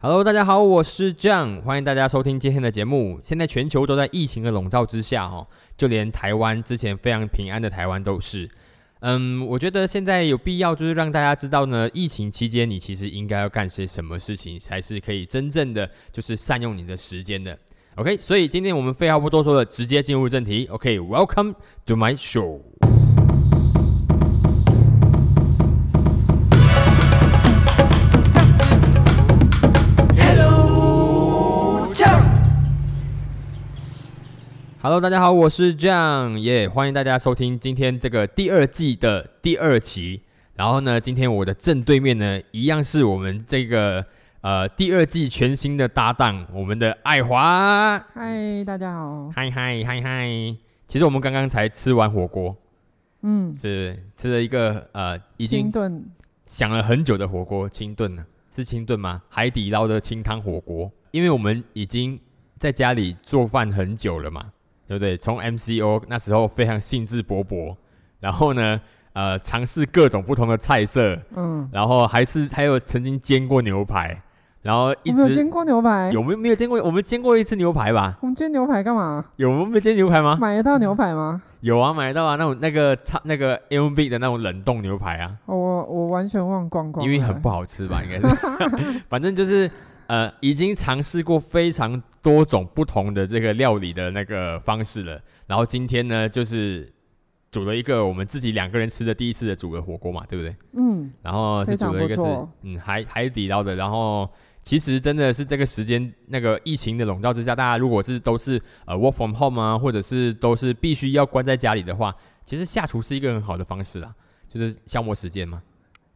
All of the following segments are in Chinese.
Hello，大家好，我是 John，欢迎大家收听今天的节目。现在全球都在疫情的笼罩之下，哈，就连台湾之前非常平安的台湾都是。嗯，我觉得现在有必要就是让大家知道呢，疫情期间你其实应该要干些什么事情，才是可以真正的就是善用你的时间的。OK，所以今天我们废话不多说了，直接进入正题。OK，Welcome to my show。Hello，大家好，我是 John，耶，欢迎大家收听今天这个第二季的第二期。然后呢，今天我的正对面呢，一样是我们这个呃第二季全新的搭档，我们的爱华。嗨，大家好。嗨嗨嗨嗨！其实我们刚刚才吃完火锅，嗯，是吃了一个呃已经清炖，想了很久的火锅，清炖呢，是清炖吗？海底捞的清汤火锅，因为我们已经在家里做饭很久了嘛。对不对？从 MCO 那时候非常兴致勃勃，然后呢，呃，尝试各种不同的菜色，嗯，然后还是还有曾经煎过牛排，然后一直有煎过牛排，有没有没有煎过？我们煎过一次牛排吧？我们煎牛排干嘛？有我们没煎牛排吗？买得到牛排吗？有啊，买得到啊，那种那个差那个 M B 的那种冷冻牛排啊，哦我我完全忘光光，因为很不好吃吧，应该是，反正就是呃，已经尝试过非常多种不同的这个料理的那个方式了。然后今天呢，就是煮了一个我们自己两个人吃的第一次的煮的火锅嘛，对不对？嗯，然后是煮了一个是嗯海海底捞的，然后其实真的是这个时间那个疫情的笼罩之下，大家如果是都是呃 work from home 啊，或者是都是必须要关在家里的话，其实下厨是一个很好的方式啦，就是消磨时间嘛。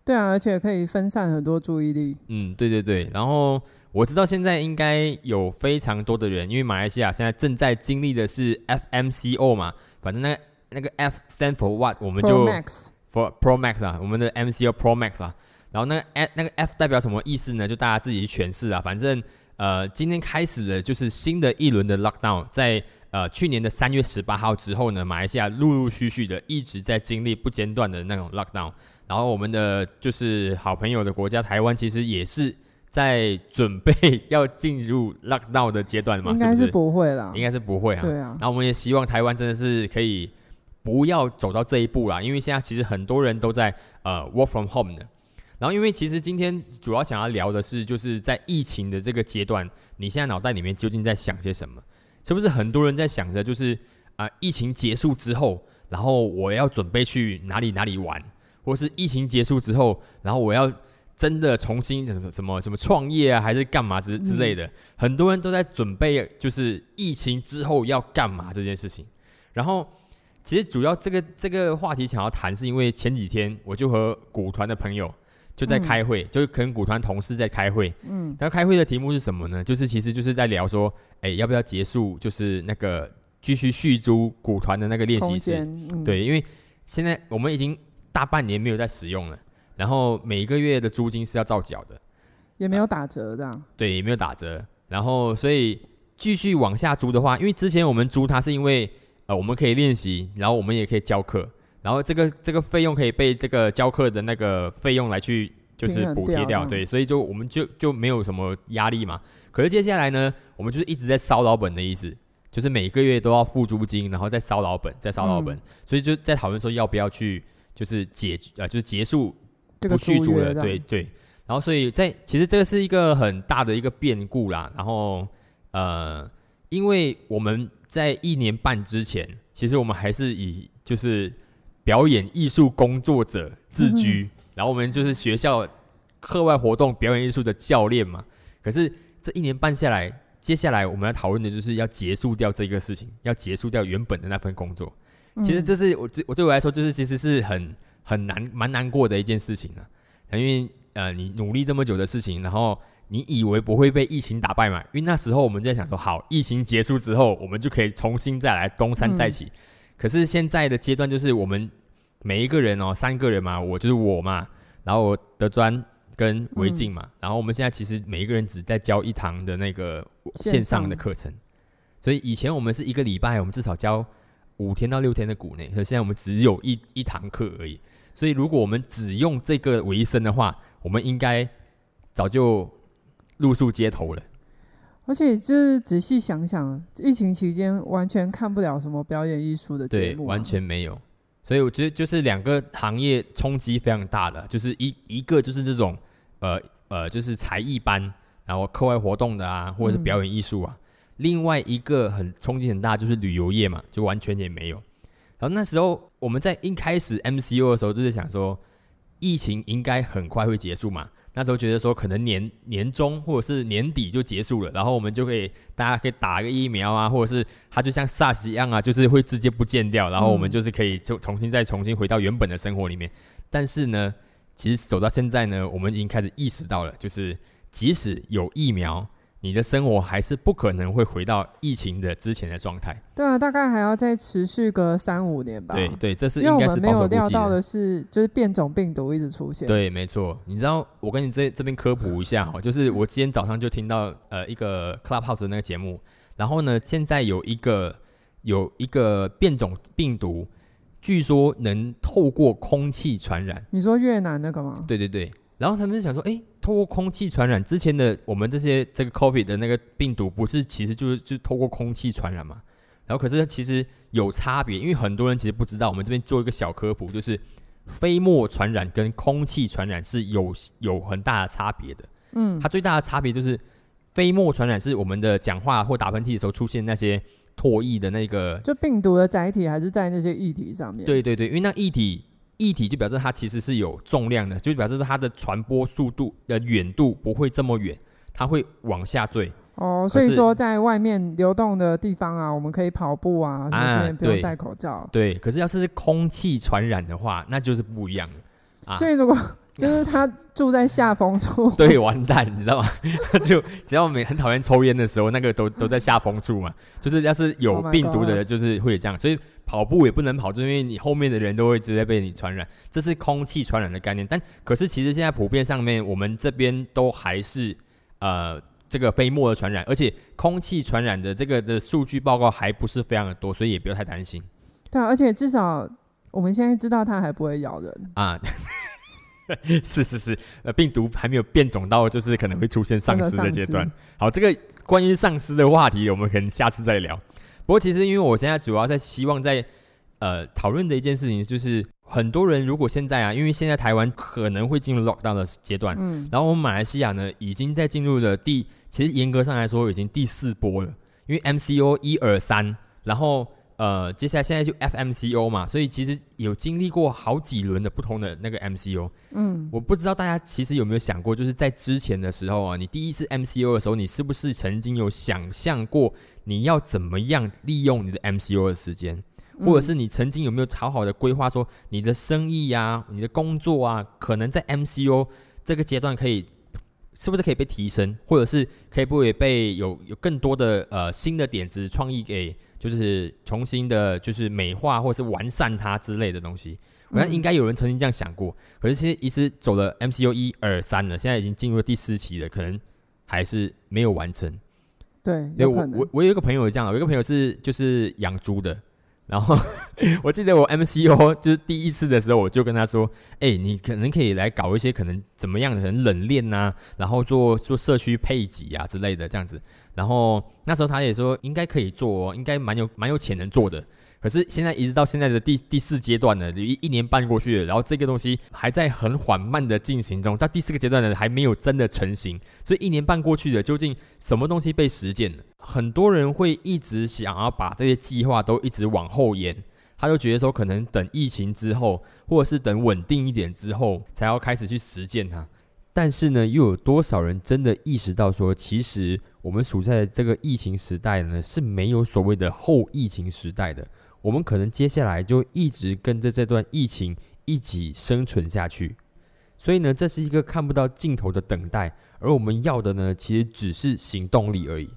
对啊，而且可以分散很多注意力。嗯，对对对。然后我知道现在应该有非常多的人，因为马来西亚现在正在经历的是 FMCO 嘛，反正那个那个 F stand for what，我们就 Max，for Pro Max 啊，我们的 MCO Pro Max 啊。然后那个 F 那个 F 代表什么意思呢？就大家自己去诠释啊。反正呃，今天开始的就是新的一轮的 lockdown，在呃去年的三月十八号之后呢，马来西亚陆陆续续的一直在经历不间断的那种 lockdown。然后我们的就是好朋友的国家台湾，其实也是在准备要进入 lockdown 的阶段嘛，应该是是不会啦。应该是不会啊。对啊然，后我们也希望台湾真的是可以不要走到这一步啦，因为现在其实很多人都在呃 work from home 的。然后因为其实今天主要想要聊的是，就是在疫情的这个阶段，你现在脑袋里面究竟在想些什么？是不是很多人在想着就是啊、呃疫情结束之后，然后我要准备去哪里哪里玩，或是疫情结束之后，然后我要真的重新什么什么什么创业啊，还是干嘛之之类的，很多人都在准备，就是疫情之后要干嘛这件事情。然后，其实主要这个这个话题想要谈，是因为前几天我就和股团的朋友就在开会，就是跟股团同事在开会。嗯，然后开会的题目是什么呢？就是其实就是在聊说，哎，要不要结束，就是那个继续续租股团的那个练习室。嗯，，对，因为现在我们已经大半年没有在使用了，然后每一个月的租金是要照缴的。也没有打折这样。对，也没有打折。然后，所以继续往下租的话，因为之前我们租它是因为呃我们可以练习，然后我们也可以教课，然后这个这个费用可以被这个教课的那个费用来去就是补贴掉，掉对，所以就我们就就没有什么压力嘛。可是接下来呢，我们就是一直在烧老本的意思，就是每个月都要付租金，然后再烧老本，再烧老本，嗯所以就在讨论说要不要去就是解呃就是结束这个不续租了，对对。然后所以在其实这个是一个很大的一个变故啦。然后呃，因为我们在一年半之前，其实我们还是以就是表演艺术工作者自居，然后我们就是学校课外活动表演艺术的教练嘛。可是这一年半下来，接下来我们要讨论的就是要结束掉这个事情，要结束掉原本的那份工作。其实嗯这是我对我对我来说，就是其实是很很难蛮难过的一件事情啊，因为呃你努力这么久的事情，然后你以为不会被疫情打败嘛？因为那时候我们在想说，好，疫情结束之后，我们就可以重新再来东山再起。可是现在的阶段就是我们每一个人哦，三个人嘛，我就是我嘛，然后我德专跟维静嘛，然后我们现在其实每一个人只在教一堂的那个线线上的课程，所以以前我们是一个礼拜，我们至少教五天到六天的股内，可是现在我们只有一一堂课而已。所以如果我们只用这个为生的话，我们应该早就露宿街头了。而且就是仔细想想，疫情期间完全看不了什么表演艺术的节，目、啊，完全没有。所以我觉得就是两个行业冲击非常大的，就是一一个就是这种呃呃就是才艺班，然后课外活动的啊，或者是表演艺术啊。另外一个很冲击很大就是旅游业嘛，就完全也没有。然后那时候我们在一开始 MCU 的时候，就是想说疫情应该很快会结束嘛。那时候觉得说可能年年中或者是年底就结束了，然后我们就可以大家可以打个疫苗啊，或者是它就像 SARS 一样啊，就是会直接不见掉，然后我们就是可以就重新再重新回到原本的生活里面。但是呢，其实走到现在呢，我们已经开始意识到了，就是即使有疫苗。你的生活还是不可能会回到疫情的之前的状态。对啊，大概还要再持续个三五年吧。对对，这是因为我应该是们没有料到的是，就是变种病毒一直出现。，对，没错。你知道，我跟你这这边科普一下哦，就是我今天早上就听到呃一个 Clubhouse 的那个节目，然后呢，现在有一个有一个变种病毒，据说能透过空气传染。你说越南那个吗？对对对，然后他们就想说，哎，透过空气传染，之前的我们这些这个 COVID 的那个病毒，不是其实就是就透过空气传染嘛？然后可是其实有差别，因为很多人其实不知道，我们这边做一个小科普，就是飞沫传染跟空气传染是有有很大的差别的。嗯它最大的差别就是飞沫传染是我们的讲话或打喷嚏的时候出现那些唾液的那个就病毒的载体还是在那些液体上面。，对对对，因为那液体液体就表示它其实是有重量的，就表示它的传播速度的远度不会这么远，它会往下坠。哦，所以说在外面流动的地方啊，我们可以跑步啊，什么啊不用戴口罩。对，可是要是空气传染的话，那就是不一样了啊。所以如果就是他住在下风处，对，完蛋，你知道吗？就只要每很讨厌抽烟的时候，那个都都在下风处嘛。就是要是有 Oh 病毒的人，就是会这样。所以跑步也不能跑，就是因为你后面的人都会直接被你传染，这是空气传染的概念。但可是其实现在普遍上面，我们这边都还是呃这个飞沫的传染，而且空气传染的这个的数据报告还不是非常的多，所以也不要太担心对啊，而且至少我们现在知道它还不会咬人。啊。是是是，呃，病毒还没有变种到就是可能会出现丧尸的阶段。好，这个关于丧尸的话题，我们可能下次再聊。不过其实因为我现在主要在希望在呃讨论的一件事情，就是很多人如果现在啊，因为现在台湾可能会进入 lockdown 的阶段，嗯，然后我们马来西亚呢已经在进入了第，其实严格上来说已经第四波了，因为 MCO 一二三，然后呃接下来现在就 FMCO 嘛，所以其实有经历过好几轮的不同的那个 MCO。嗯，我不知道大家其实有没有想过，就是在之前的时候啊，你第一次 MCO 的时候，你是不是曾经有想象过你要怎么样利用你的 MCO 的时间，嗯。或者是你曾经有没有好好的规划说你的生意呀、你的工作啊，可能在 MCO 这个阶段可以是不是可以被提升，或者是可以不可以被有有更多的呃新的点子创意给就是重新的就是美化或者是完善它之类的东西。我想嗯应该有人曾经这样想过，可是其实一直走了 MCU 一二三了，现在已经进入了第四期了，可能还是没有完成。对，因为我有我。我有一个朋友是这样，我有一个朋友是就是养猪的，然后 我记得我 MCU 就是第一次的时候，我就跟他说，哎、你可能可以来搞一些可能怎么样的，可能冷链呐、然后做做社区配给啊之类的这样子。然后那时候他也说应该可以做哦，应该蛮有蛮有潜能做的。可是现在一直到现在的第第四阶段呢，一一年半过去了，然后这个东西还在很缓慢的进行中，在第四个阶段呢还没有真的成型，所以一年半过去了，究竟什么东西被实践了？很多人会一直想要把这些计划都一直往后延，他就觉得说可能等疫情之后，或者是等稳定一点之后，才要开始去实践它。但是呢，又有多少人真的意识到说，其实我们处在这个疫情时代呢，是没有所谓的后疫情时代的。我们可能接下来就一直跟着这段疫情一起生存下去。所以呢，这是一个看不到尽头的等待，而我们要的呢，其实只是行动力而已。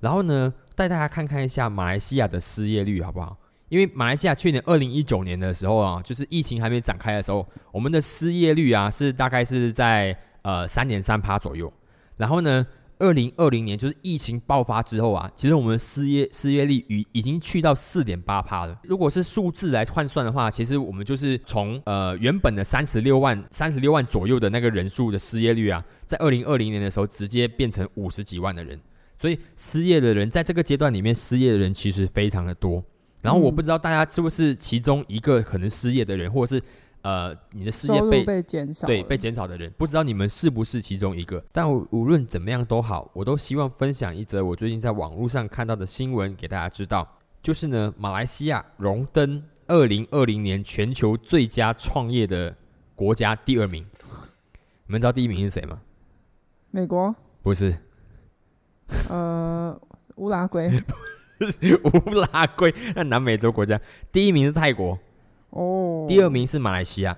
然后呢，带大家看看一下马来西亚的失业率好不好？因为马来西亚去年二零一九年的时候啊，就是疫情还没展开的时候，我们的失业率啊是大概是在呃三点三趴左右。然后呢，二零二零年就是疫情爆发之后啊，其实我们失业失业率已已经去到四点八趴了。如果是数字来换算的话，其实我们就是从呃原本的三十六万三十六万左右的那个人数的失业率啊，在二零二零年的时候直接变成五十几万的人。所以失业的人在这个阶段里面，失业的人其实非常的多。然后我不知道大家是不是其中一个可能失业的人，或者是。呃，你的事业被被减少，对被减少的人，不知道你们是不是其中一个。但无论怎么样都好，我都希望分享一则我最近在网络上看到的新闻给大家知道。就是呢，马来西亚荣登二零二零年全球最佳创业的国家第二名。你们知道第一名是谁吗？美国？不是。呃，乌拉圭。乌拉圭，那南美洲国家。第一名是泰国。哦，第二名是马来西亚，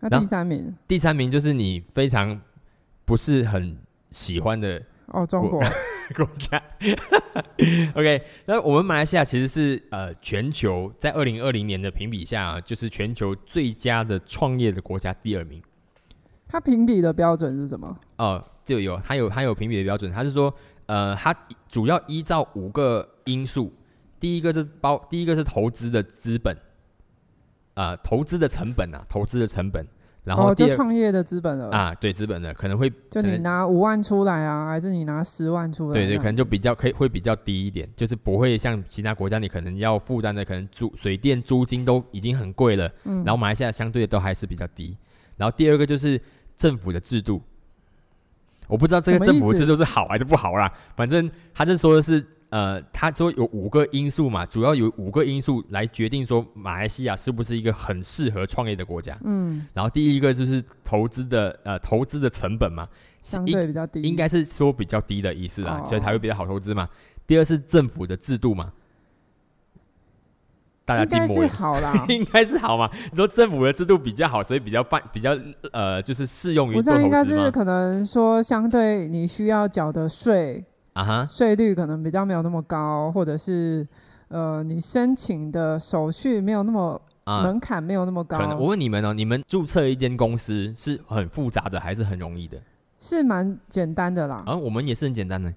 那第三名？第三名就是你非常不是很喜欢的哦，中国 国家。OK，那我们马来西亚其实是呃全球在二零二零年的评比下，就是全球最佳的创业的国家第二名。它评比的标准是什么？哦，就有它有它有评比的标准，它是说呃，它主要依照五个因素，第一个是包，第一个是投资的资本。啊，投资的成本啊，投资的成本，然后就创业的资本了啊，对，资本的可能会就你拿五万出来啊，还是你拿十万出来？对对，可能就比较可以会比较低一点，就是不会像其他国家，你可能要负担的可能租水电租金都已经很贵了，嗯，然后马来西亚相对的都还是比较低。然后第二个就是政府的制度，我不知道这个政府制度是好还是不好啦，反正他这说的是。呃，他说有五个因素嘛，主要有五个因素来决定说马来西亚是不是一个很适合创业的国家。嗯，然后第一个就是投资的呃投资的成本嘛，相对比较低，应该是说比较低的意思啦，所以才会比较好投资嘛。第二是政府的制度嘛，大家应该是好啦，应该是好嘛。你说政府的制度比较好，所以比较办比较呃就是适用于做投资应该是可能说相对你需要缴的税。啊哈，税率可能比较没有那么高，或者是呃，你申请的手续没有那么门槛没有那么高。可能我问你们哦，你们注册一间公司是很复杂的还是很容易的？是蛮简单的啦。啊，我们也是很简单的。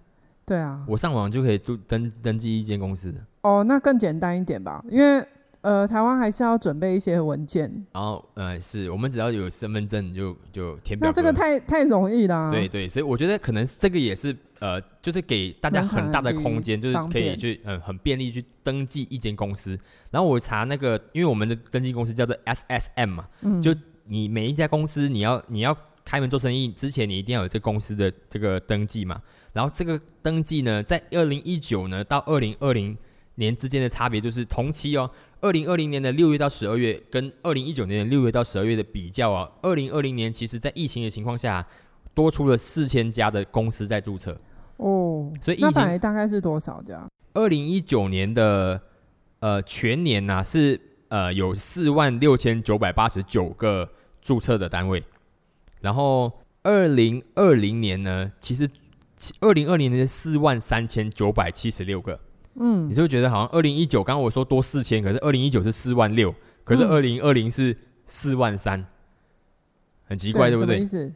对啊，我上网就可以注登登记一间公司。哦，那更简单一点吧，因为。呃，台湾还是要准备一些文件。然后，呃，是我们只要有身份证就就填表。那这个太太容易啦。对对，所以我觉得可能这个也是呃，就是给大家很大的空间，就是可以去呃很便利去登记一间公司。然后我查那个，因为我们的登记公司叫做 SSM 嘛，嗯就你每一家公司你要你要开门做生意之前，你一定要有这公司的这个登记嘛。然后这个登记呢，在二零一九呢到二零二零年之间的差别就是同期哦。二零二零年的六月到十二月，跟二零一九年的六月到十二月的比较啊，二零二零年其实在疫情的情况下，多出了四千家的公司在注册哦。所以那本来大概是多少家？二零一九年的呃全年呐是呃有四万六千九百八十九个注册的单位，然后二零二零年呢，其实二零二零年是四万三千九百七十六个。嗯，你是不是觉得好像二零一九，刚刚我说多四千，可是二零一九是四万六，可是二零二零是四万三，很奇怪，对不对？意思？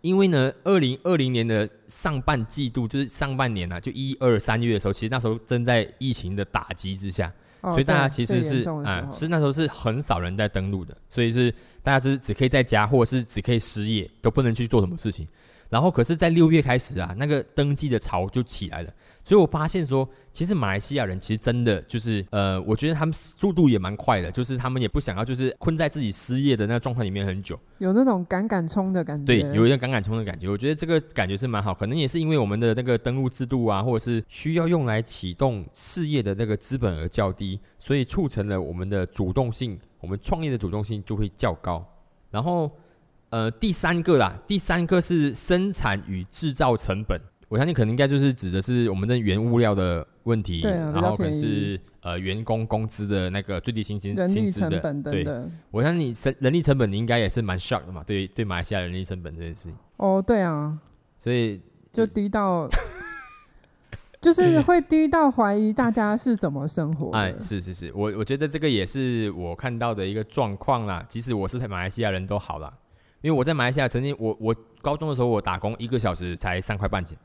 因为呢，二零二零年的上半季度就是上半年啊，就一二三月的时候，其实那时候正在疫情的打击之下，所以大家其实是啊，是那时候是很少人在登录的，所以是大家是只可以在家，或者是只可以失业，都不能去做什么事情。然后可是，在六月开始啊，那个登记的潮就起来了。所以我发现说，其实马来西亚人其实真的就是，呃，我觉得他们速度也蛮快的，就是他们也不想要就是困在自己失业的那个状态里面很久，有那种赶赶冲的感觉。对，有一个赶赶冲的感觉。我觉得这个感觉是蛮好，可能也是因为我们的那个登录制度啊，或者是需要用来启动事业的那个资本额较低，所以促成了我们的主动性，我们创业的主动性就会较高。然后，呃，第三个啦，第三个是生产与制造成本。我相信可能应该就是指的是我们的原物料的问题，然后可能是呃员工工资的那个最低薪金、薪资的，对。我相信你人人力成本你应该也是蛮 shock 的嘛，对对，马来西亚人力成本这件事情。哦，对啊，所以就低到，就是会低到怀疑大家是怎么生活。哎，是是是，我我觉得这个也是我看到的一个状况啦。即使我是马来西亚人都好啦，因为我在马来西亚曾经我我。高中的时候我打工一个小时才三块半钱，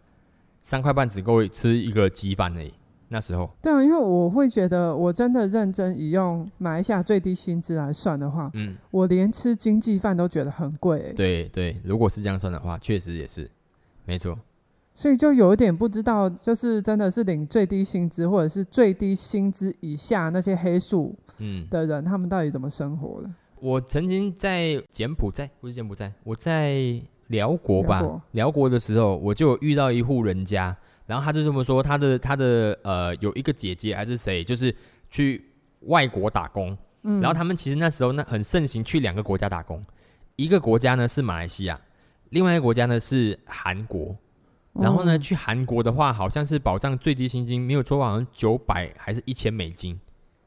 三块半只够吃一个鸡饭而已。那时候，对啊，因为我会觉得，我真的认真以用马来西亚最低薪资来算的话，嗯，我连吃经济饭都觉得很贵。对对，如果是这样算的话，确实也是，没错。所以就有一点不知道，就是真的是领最低薪资或者是最低薪资以下那些黑数嗯的人，他们到底怎么生活的？我曾经在柬埔寨，不是柬埔寨，我在辽国吧？辽国的时候，我就遇到一户人家。然后他就这么说，他的他的呃有一个姐姐还是谁，就是去外国打工。嗯，然后他们其实那时候呢很盛行去两个国家打工，一个国家呢是马来西亚，另外一个国家呢是韩国。然后呢去韩国的话，好像是保障最低薪金，没有错，好像九百还是一千美金。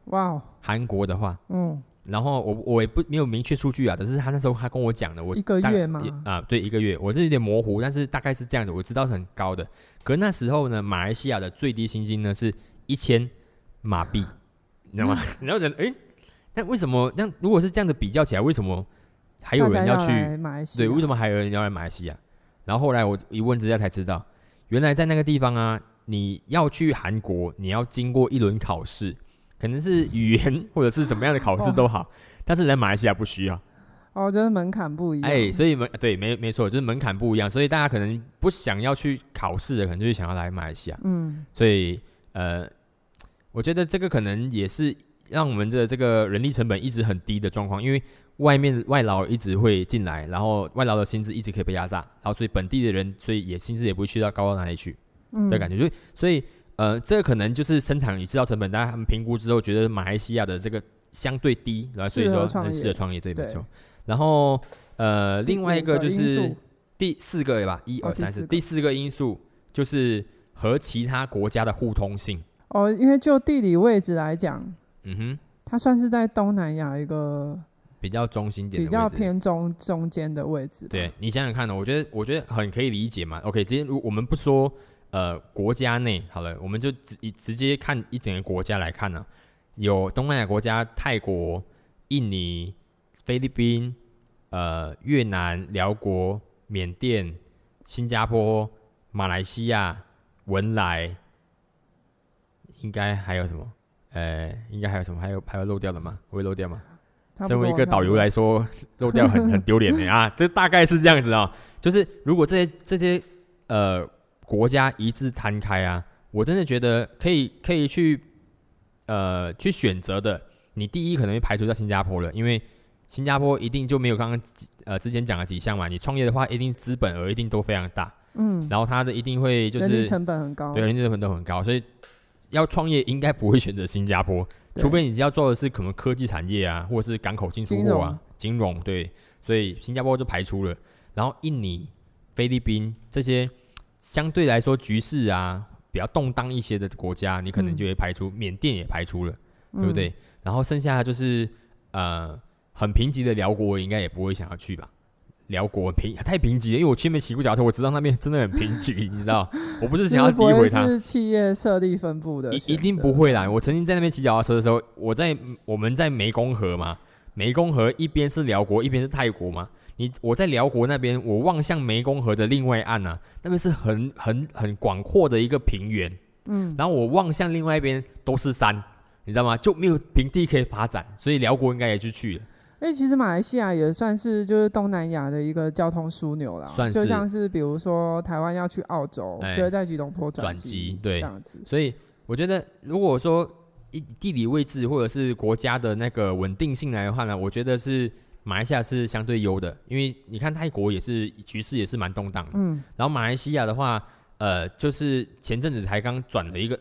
哇，韩国的话，嗯。然后我我也不没有明确数据啊，只是他那时候他跟我讲的，我一个月吗？啊，对，一个月，我这有点模糊，但是大概是这样子，我知道是很高的。可是那时候呢，马来西亚的最低薪金呢是一千马币，你知道吗？然后人哎，那为什么？那如果是这样的比较起来，为什么还有人要去马来西亚？对，为什么还有人要来马来西亚？然后后来我一问之下才知道，原来在那个地方啊，你要去韩国，你要经过一轮考试。可能是语言或者是什么样的考试都好，但是来马来西亚不需要。哦，就是门槛不一样。哎，所以门对没没错，就是门槛不一样，所以大家可能不想要去考试的，可能就是想要来马来西亚。嗯，所以呃，我觉得这个可能也是让我们的这个人力成本一直很低的状况，因为外面外劳一直会进来，然后外劳的薪资一直可以被压榨，然后所以本地的人所以也薪资也不会去到高到哪里去的感觉，所以所以。呃，这个可能就是生产与制造成本，大家他们评估之后觉得马来西亚的这个相对低，然后所以说很适合创业，对，没错。然后呃，另外一个就是第四个吧，一二三四，第四个因素就是和其他国家的互通性。哦，因为就地理位置来讲，嗯哼，它算是在东南亚一个比较中心点，比较偏中中间的位置。对你想想看呢，我觉得我觉得很可以理解嘛。OK，今天如我们不说。呃，国家内好了，我们就直直接看一整个国家来看呢，有东南亚国家泰国、印尼、菲律宾、呃越南、辽国、缅甸、新加坡、马来西亚、文莱，应该还有什么？呃，应该还有什么？还有还有漏掉的吗？会漏掉吗？身为一个导游来说，漏掉很很丢脸的啊！这大概是这样子啊，就是如果这些这些呃。国家一致摊开啊，我真的觉得可以可以去，呃，去选择的。你第一可能会排除掉新加坡了，因为新加坡一定就没有刚刚呃之前讲的几项嘛。你创业的话，一定资本额一定都非常大，嗯，然后它的一定会就是人力成本很高，对，人力成本都很高，所以要创业应该不会选择新加坡，除非你要做的是可能科技产业啊，或者是港口进出货啊，金融对，所以新加坡就排除了。然后印尼、菲律宾这些。相对来说，局势啊比较动荡一些的国家，你可能就会排除缅甸也排除了，对不对？然后剩下就是呃很贫瘠的辽国，应该也不会想要去吧？辽国贫太贫瘠了，因为我去没骑过脚车，我知道那边真的很贫瘠，你知道？我不是想要诋毁它，是企业设立分布的，一一定不会啦。我曾经在那边骑脚踏车的时候，我在我们在湄公河嘛，湄公河一边是辽国，一边是泰国嘛。你我在辽国那边，我望向湄公河的另外岸呢，那边是很很很广阔的一个平原，嗯，然后我望向另外一边都是山，你知道吗？就没有平地可以发展，所以辽国应该也就去了。哎，其实马来西亚也算是就是东南亚的一个交通枢纽啦，算是，就像是比如说台湾要去澳洲，就会在吉隆坡转机，对，这样子。所以我觉得，如果说一地理位置或者是国家的那个稳定性来的话呢，我觉得是。马来西亚是相对优的，因为你看泰国也是局势也是蛮动荡的。嗯，然后马来西亚的话，呃，就是前阵子才刚转了一个，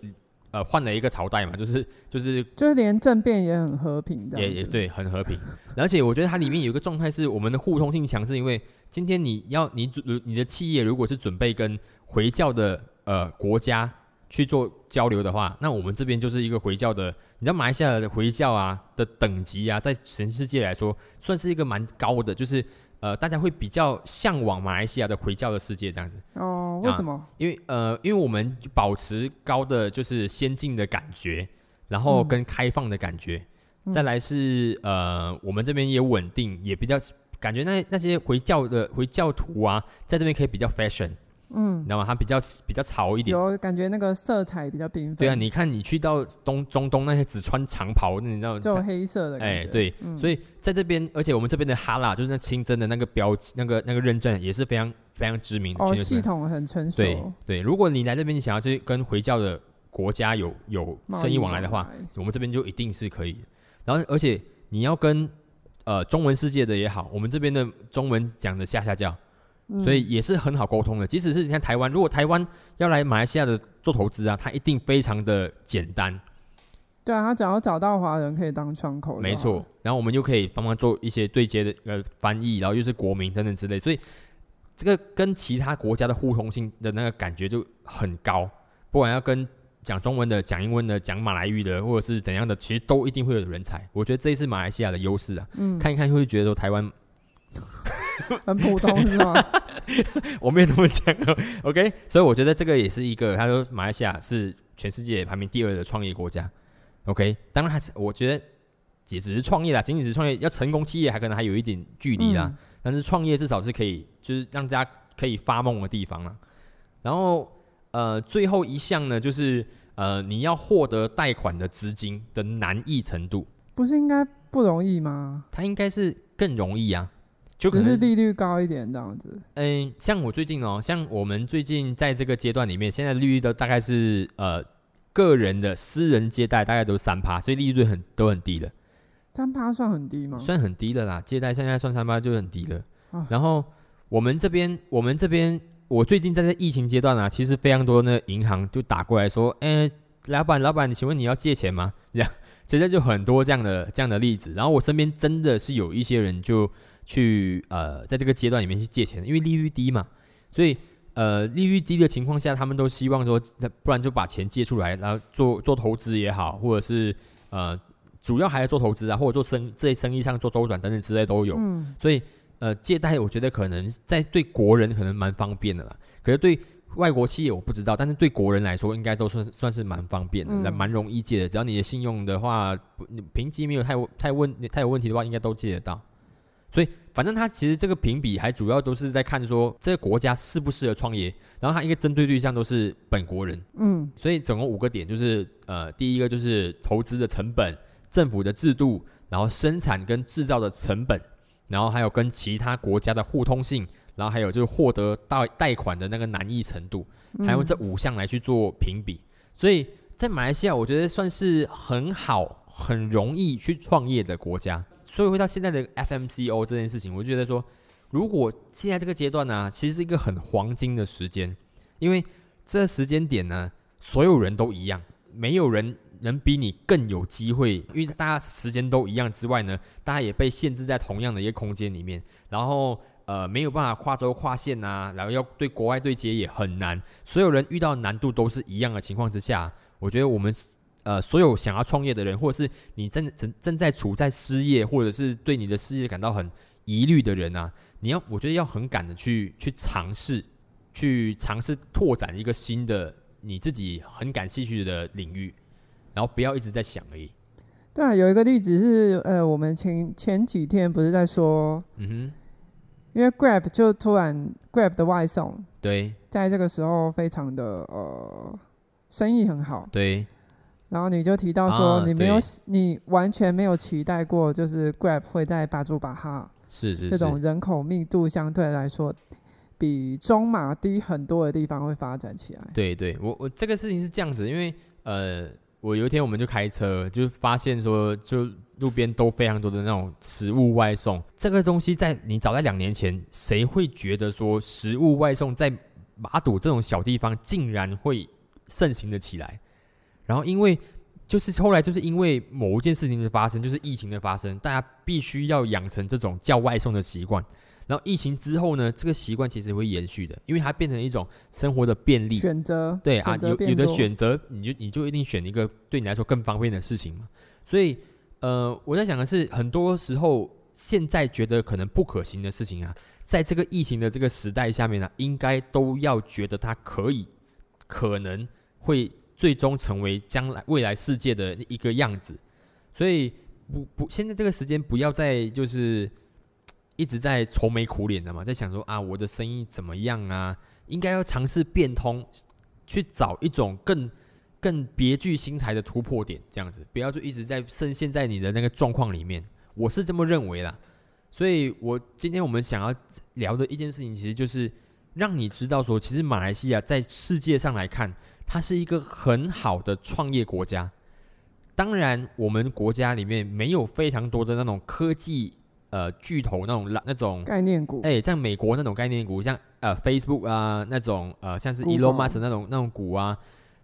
呃，换了一个朝代嘛，就是就是就是连政变也很和平的，也也对，很和平。而且我觉得它里面有一个状态是我们的互通性强，是因为今天你要你准你的企业如果是准备跟回教的呃国家。去做交流的话，那我们这边就是一个回教的，你知道马来西亚的回教啊的等级啊，在全世界来说算是一个蛮高的，就是呃大家会比较向往马来西亚的回教的世界这样子。哦，为什么？因为呃，因为我们保持高的就是先进的感觉，然后跟开放的感觉，再来是呃我们这边也稳定，也比较感觉那那些回教的回教徒啊，在这边可以比较 fashion。嗯，知道吗？它比较比较潮一点，有感觉那个色彩比较缤纷。对啊，你看你去到东中东那些只穿长袍，你知道就黑色的。哎，对，所以在这边，而且我们这边的哈拉就是那清真的那个标那个那个认证也是非常非常知名的。哦，系统很成熟。对对，如果你来这边，你想要去跟回教的国家有有生意往来的话，我们这边就一定是可以。然后，而且你要跟呃中文世界的也好，我们这边的中文讲的下下教。所以也是很好沟通的，即使是你看台湾，如果台湾要来马来西亚的做投资啊，它一定非常的简单。对啊，他只要找到华人可以当窗口，没错。然后我们又可以帮忙做一些对接的呃翻译，然后又是国民等等之类，所以这个跟其他国家的互通性的那个感觉就很高。不管要跟讲中文的、讲英文的、讲马来语的，或者是怎样的，其实都一定会有人才。我觉得这是马来西亚的优势啊。嗯，看一看会觉得说台湾。很普通是吗？我没有这么讲，OK。所以我觉得这个也是一个，他说马来西亚是全世界排名第二的创业国家，OK。当然还是我觉得也只是创业啦，仅仅是创业，要成功企业还可能还有一点距离啦。但是创业至少是可以，就是让大家可以发梦的地方了。然后呃，最后一项呢，就是呃，你要获得贷款的资金的难易程度，不是应该不容易吗？它应该是更容易啊。就只是利率高一点这样子。嗯，像我最近哦，像我们最近在这个阶段里面，现在利率都大概是呃个人的私人借贷大概都是三趴，所以利率很都很低的。三趴算很低吗？算很低的啦，借贷现在算三趴就很低了。然后我们这边，我们这边，我最近在这疫情阶段啊，其实非常多那银行就打过来说，哎，老板，老板，请问你要借钱吗？这样，现在就很多这样的这样的例子。然后我身边真的是有一些人就。去呃，在这个阶段里面去借钱，因为利率低嘛，所以呃，利率低的情况下，他们都希望说，不然就把钱借出来，然后做做投资也好，或者是呃，主要还是做投资啊，或者做生这些生意上做周转等等之类都有。嗯。所以呃，借贷我觉得可能在对国人可能蛮方便的啦，可是对外国企业我不知道，但是对国人来说应该都算算是蛮方便的，蛮容易借的。只要你的信用的话，评级没有太太问太有问题的话，应该都借得到。所以，反正他其实这个评比还主要都是在看说这个国家适不适合创业，然后他一个针对对象都是本国人，嗯，所以总共五个点，就是呃，第一个就是投资的成本、政府的制度，然后生产跟制造的成本，然后还有跟其他国家的互通性，然后还有就是获得贷贷款的那个难易程度，还用这五项来去做评比。所以在马来西亚，我觉得算是很好、很容易去创业的国家。所以回到现在的 FMCO 这件事情，我就觉得说，如果现在这个阶段呢，其实是一个很黄金的时间，因为这时间点呢，所有人都一样，没有人能比你更有机会，因为大家时间都一样之外呢，大家也被限制在同样的一个空间里面，然后呃没有办法跨州跨县啊，然后要对国外对接也很难，所有人遇到难度都是一样的情况之下，我觉得我们。呃，所有想要创业的人，或者是你正正正在处在失业，或者是对你的事业感到很疑虑的人啊，你要我觉得要很敢的去去尝试，去尝试拓展一个新的你自己很感兴趣的领域，然后不要一直在想而已。对啊，有一个例子是，呃，我们前前几天不是在说，嗯哼，因为 Grab 就突然 Grab 的外送，对，在这个时候非常的呃生意很好，对。然后你就提到说，你没有，你完全没有期待过，就是 Grab 会在巴珠巴哈，是是这种人口密度相对来说比中马低很多的地方会发展起来。对对，我我这个事情是这样子，因为呃，我有一天我们就开车，就发现说，就路边都非常多的那种食物外送，这个东西在你早在两年前，谁会觉得说食物外送在马堵这种小地方竟然会盛行的起来？然后，因为就是后来就是因为某一件事情的发生，就是疫情的发生，大家必须要养成这种叫外送的习惯。然后疫情之后呢，这个习惯其实会延续的，因为它变成一种生活的便利选择。对啊，有有的选择，你就你就一定选一个对你来说更方便的事情嘛。所以，呃，我在想的是，很多时候现在觉得可能不可行的事情啊，在这个疫情的这个时代下面呢，应该都要觉得它可以，可能会。最终成为将来未来世界的一个样子，所以不不，现在这个时间不要再就是 一直在愁眉苦脸的嘛，在想说啊，我的生意怎么样啊？应该要尝试变通，去找一种更更别具新裁的突破点，这样子，不要就一直在深陷在你的那个状况里面。我是这么认为啦。所以，我今天我们想要聊的一件事情，其实就是让你知道说，其实马来西亚在世界上来看，它是一个很好的创业国家。当然，我们国家里面没有非常多的那种科技呃巨头那种那种概念股，哎，像美国那种概念股，像呃 Facebook 啊那种呃像是 Elon Musk 那种那种股啊，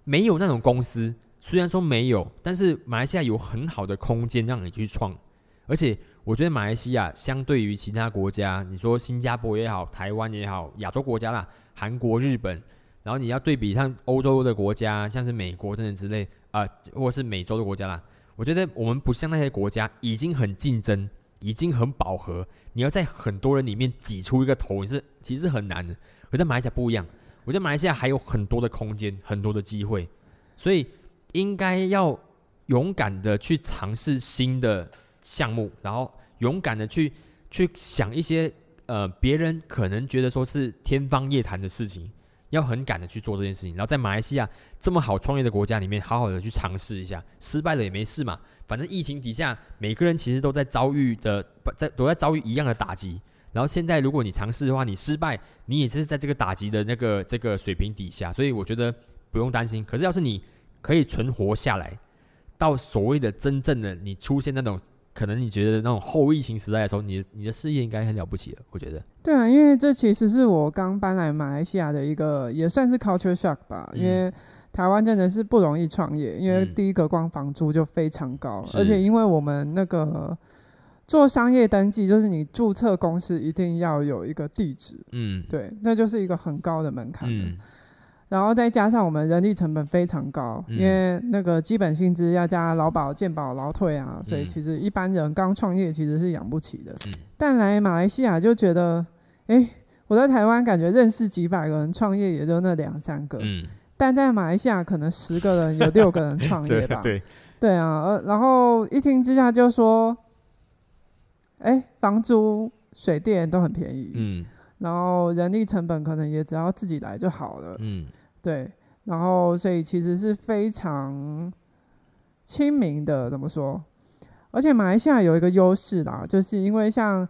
没有那种公司。虽然说没有，但是马来西亚有很好的空间让你去创，而且。我觉得马来西亚相对于其他国家，你说新加坡也好，台湾也好，亚洲国家啦，韩国、日本，然后你要对比像欧洲的国家，像是美国等等之类啊，或是美洲的国家啦，我觉得我们不像那些国家已经很竞争，已经很饱和，你要在很多人里面挤出一个头，是其实很难的。而在马来西亚不一样，我觉得马来西亚还有很多的空间，很多的机会，所以应该要勇敢的去尝试新的项目，然后。勇敢的去去想一些呃别人可能觉得说是天方夜谭的事情，要很敢的去做这件事情。然后在马来西亚这么好创业的国家里面，好好的去尝试一下，失败了也没事嘛。反正疫情底下，每个人其实都在遭遇的，在都在遭遇一样的打击。然后现在如果你尝试的话，你失败，你也是在这个打击的那个这个水平底下，所以我觉得不用担心。可是要是你可以存活下来，到所谓的真正的你出现那种。可能你觉得那种后疫情时代的时候，你你的事业应该很了不起了。我觉得，对啊，因为这其实是我刚搬来马来西亚的一个，也算是 culture shock 吧。因为台湾真的是不容易创业，因为第一个光房租就非常高，而且因为我们那个做商业登记，就是你注册公司一定要有一个地址，嗯，对，那就是一个很高的门槛。然后再加上我们人力成本非常高，因为那个基本薪资要加劳保、健保、劳退啊，所以其实一般人刚创业其实是养不起的。但来马来西亚就觉得，哎，我在台湾感觉认识几百个人创业也就那两三个，但在马来西亚可能十个人有六个人创业吧。对对啊，呃，然后一听之下就说，哎，房租、水电都很便宜。嗯。然后人力成本可能也只要自己来就好了，嗯，对，然后所以其实是非常亲民的，怎么说？而且马来西亚有一个优势啦，就是因为像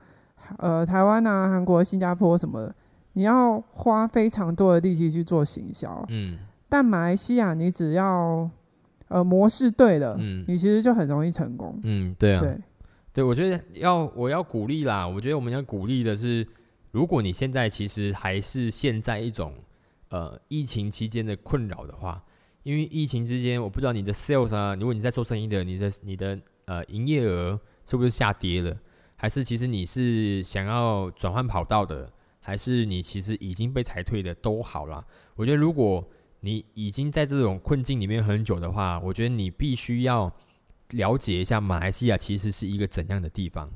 呃台湾啊、韩国、新加坡什么，你要花非常多的力气去做行销，嗯，但马来西亚你只要呃模式对了，嗯，你其实就很容易成功，嗯，对啊，对，对我觉得要我要鼓励啦，我觉得我们要鼓励的是。如果你现在其实还是陷在一种呃疫情期间的困扰的话，因为疫情之间，我不知道你的 sales 啊，如果你在做生意的，你的你的呃营业额是不是下跌了，还是其实你是想要转换跑道的，还是你其实已经被裁退的都好了。我觉得如果你已经在这种困境里面很久的话，我觉得你必须要了解一下马来西亚其实是一个怎样的地方。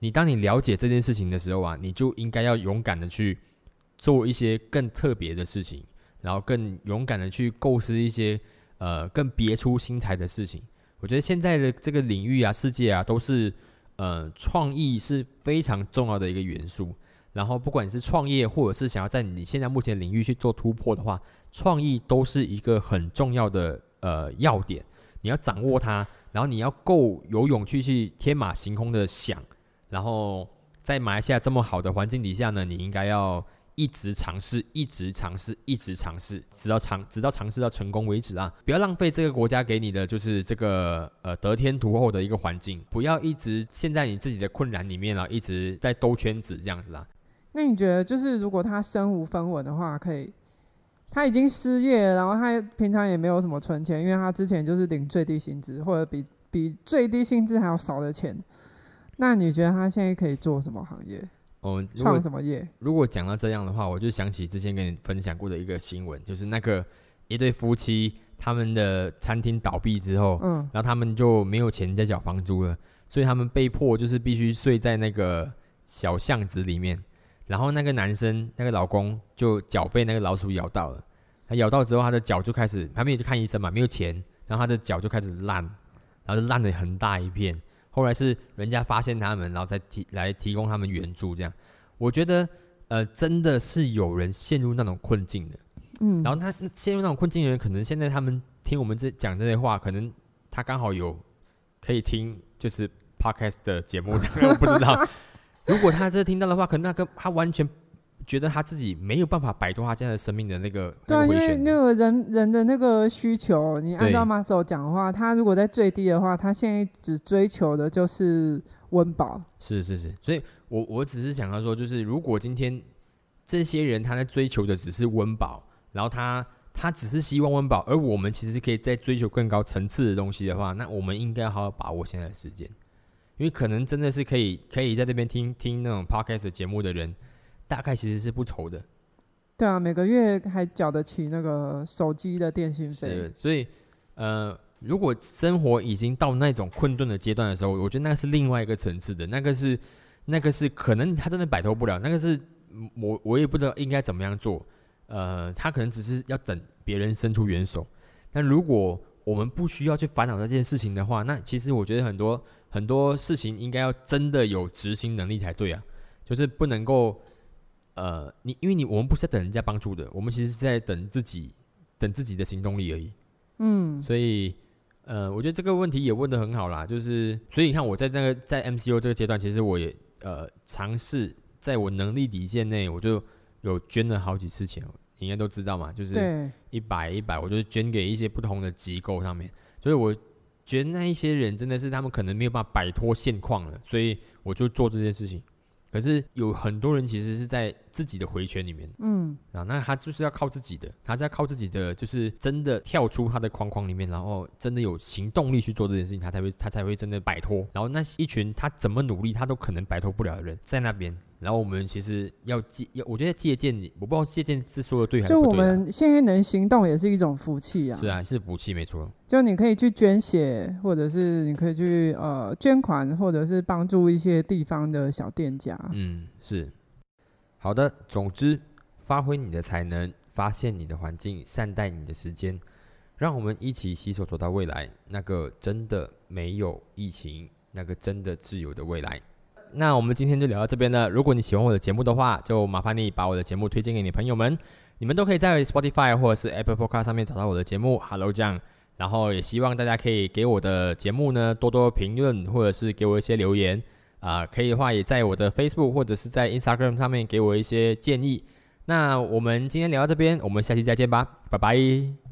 你当你了解这件事情的时候啊，你就应该要勇敢的去做一些更特别的事情，然后更勇敢的去构思一些呃更别出心裁的事情。我觉得现在的这个领域啊、世界啊，都是呃创意是非常重要的一个元素。然后不管你是创业，或者是想要在你现在目前领域去做突破的话，创意都是一个很重要的呃要点。你要掌握它，然后你要够有勇气去天马行空的想。然后在马来西亚这么好的环境底下呢，你应该要一直尝试，一直尝试，一直尝试，直到尝，直到尝试到成功为止啊！不要浪费这个国家给你的就是这个呃得天独厚的一个环境，不要一直陷在你自己的困难里面啊，一直在兜圈子这样子啦。那你觉得，就是如果他身无分文的话，可以？他已经失业，然后他平常也没有什么存钱，因为他之前就是领最低薪资，或者比比最低薪资还要少的钱。那你觉得他现在可以做什么行业？哦，创什么业？如果讲到这样的话，我就想起之前跟你分享过的一个新闻，就是那个一对夫妻，他们的餐厅倒闭之后，嗯，然后他们就没有钱再缴房租了，所以他们被迫就是必须睡在那个小巷子里面。然后那个男生，那个老公就脚被那个老鼠咬到了，他咬到之后，他的脚就开始，还没有去看医生嘛，没有钱，然后他的脚就开始烂，然后就烂的很大一片。后来是人家发现他们，然后再提来提供他们援助，这样。我觉得，呃，真的是有人陷入那种困境的，嗯，然后他陷入那种困境的人，可能现在他们听我们这讲这些话，可能他刚好有可以听，就是 podcast 的节目，我不知道。如果他这听到的话，可能那个他完全。觉得他自己没有办法摆脱他这样的生命的那个对啊，因为那个人人的那个需求，你按照 m a s 讲的话，他如果在最低的话，他现在只追求的就是温饱。是是是，所以我我只是想要说，就是如果今天这些人他在追求的只是温饱，然后他他只是希望温饱，而我们其实可以在追求更高层次的东西的话，那我们应该好好把握现在的时间，因为可能真的是可以可以在这边听听那种 podcast 节目的人。大概其实是不愁的，对啊，每个月还缴得起那个手机的电信费。所以，呃，如果生活已经到那种困顿的阶段的时候，我觉得那个是另外一个层次的，那个是那个是可能他真的摆脱不了，那个是我我也不知道应该怎么样做。呃，他可能只是要等别人伸出援手。但如果我们不需要去烦恼这件事情的话，那其实我觉得很多很多事情应该要真的有执行能力才对啊，就是不能够。呃，你因为你我们不是在等人家帮助的，我们其实是在等自己，等自己的行动力而已。嗯，所以呃，我觉得这个问题也问的很好啦，就是所以你看我在那个在 MCO 这个阶段，其实我也呃尝试在我能力底线内，我就有捐了好几次钱，你应该都知道嘛，就是一百一百，我就捐给一些不同的机构上面，所以我觉得那一些人真的是他们可能没有办法摆脱现况了，所以我就做这件事情。可是有很多人其实是在自己的回圈里面，嗯，啊，那他就是要靠自己的，他是要靠自己的，就是真的跳出他的框框里面，然后真的有行动力去做这件事情，他才会他才会真的摆脱。然后那一群他怎么努力他都可能摆脱不了的人，在那边。然后我们其实要借，要我觉得借鉴你，我不知道借鉴是说的对还是就我们现在能行动也是一种福气啊。是啊，是福气，没错。就你可以去捐血，或者是你可以去呃捐款，或者是帮助一些地方的小店家。嗯，是。好的，总之，发挥你的才能，发现你的环境，善待你的时间，让我们一起携手走到未来，那个真的没有疫情，那个真的自由的未来。那我们今天就聊到这边了。如果你喜欢我的节目的话，就麻烦你把我的节目推荐给你朋友们。你们都可以在 Spotify 或者是 Apple Podcast 上面找到我的节目。Hello，这样。然后也希望大家可以给我的节目呢多多评论，或者是给我一些留言。啊，可以的话也在我的 Facebook 或者是在 Instagram 上面给我一些建议。那我们今天聊到这边，我们下期再见吧，拜拜。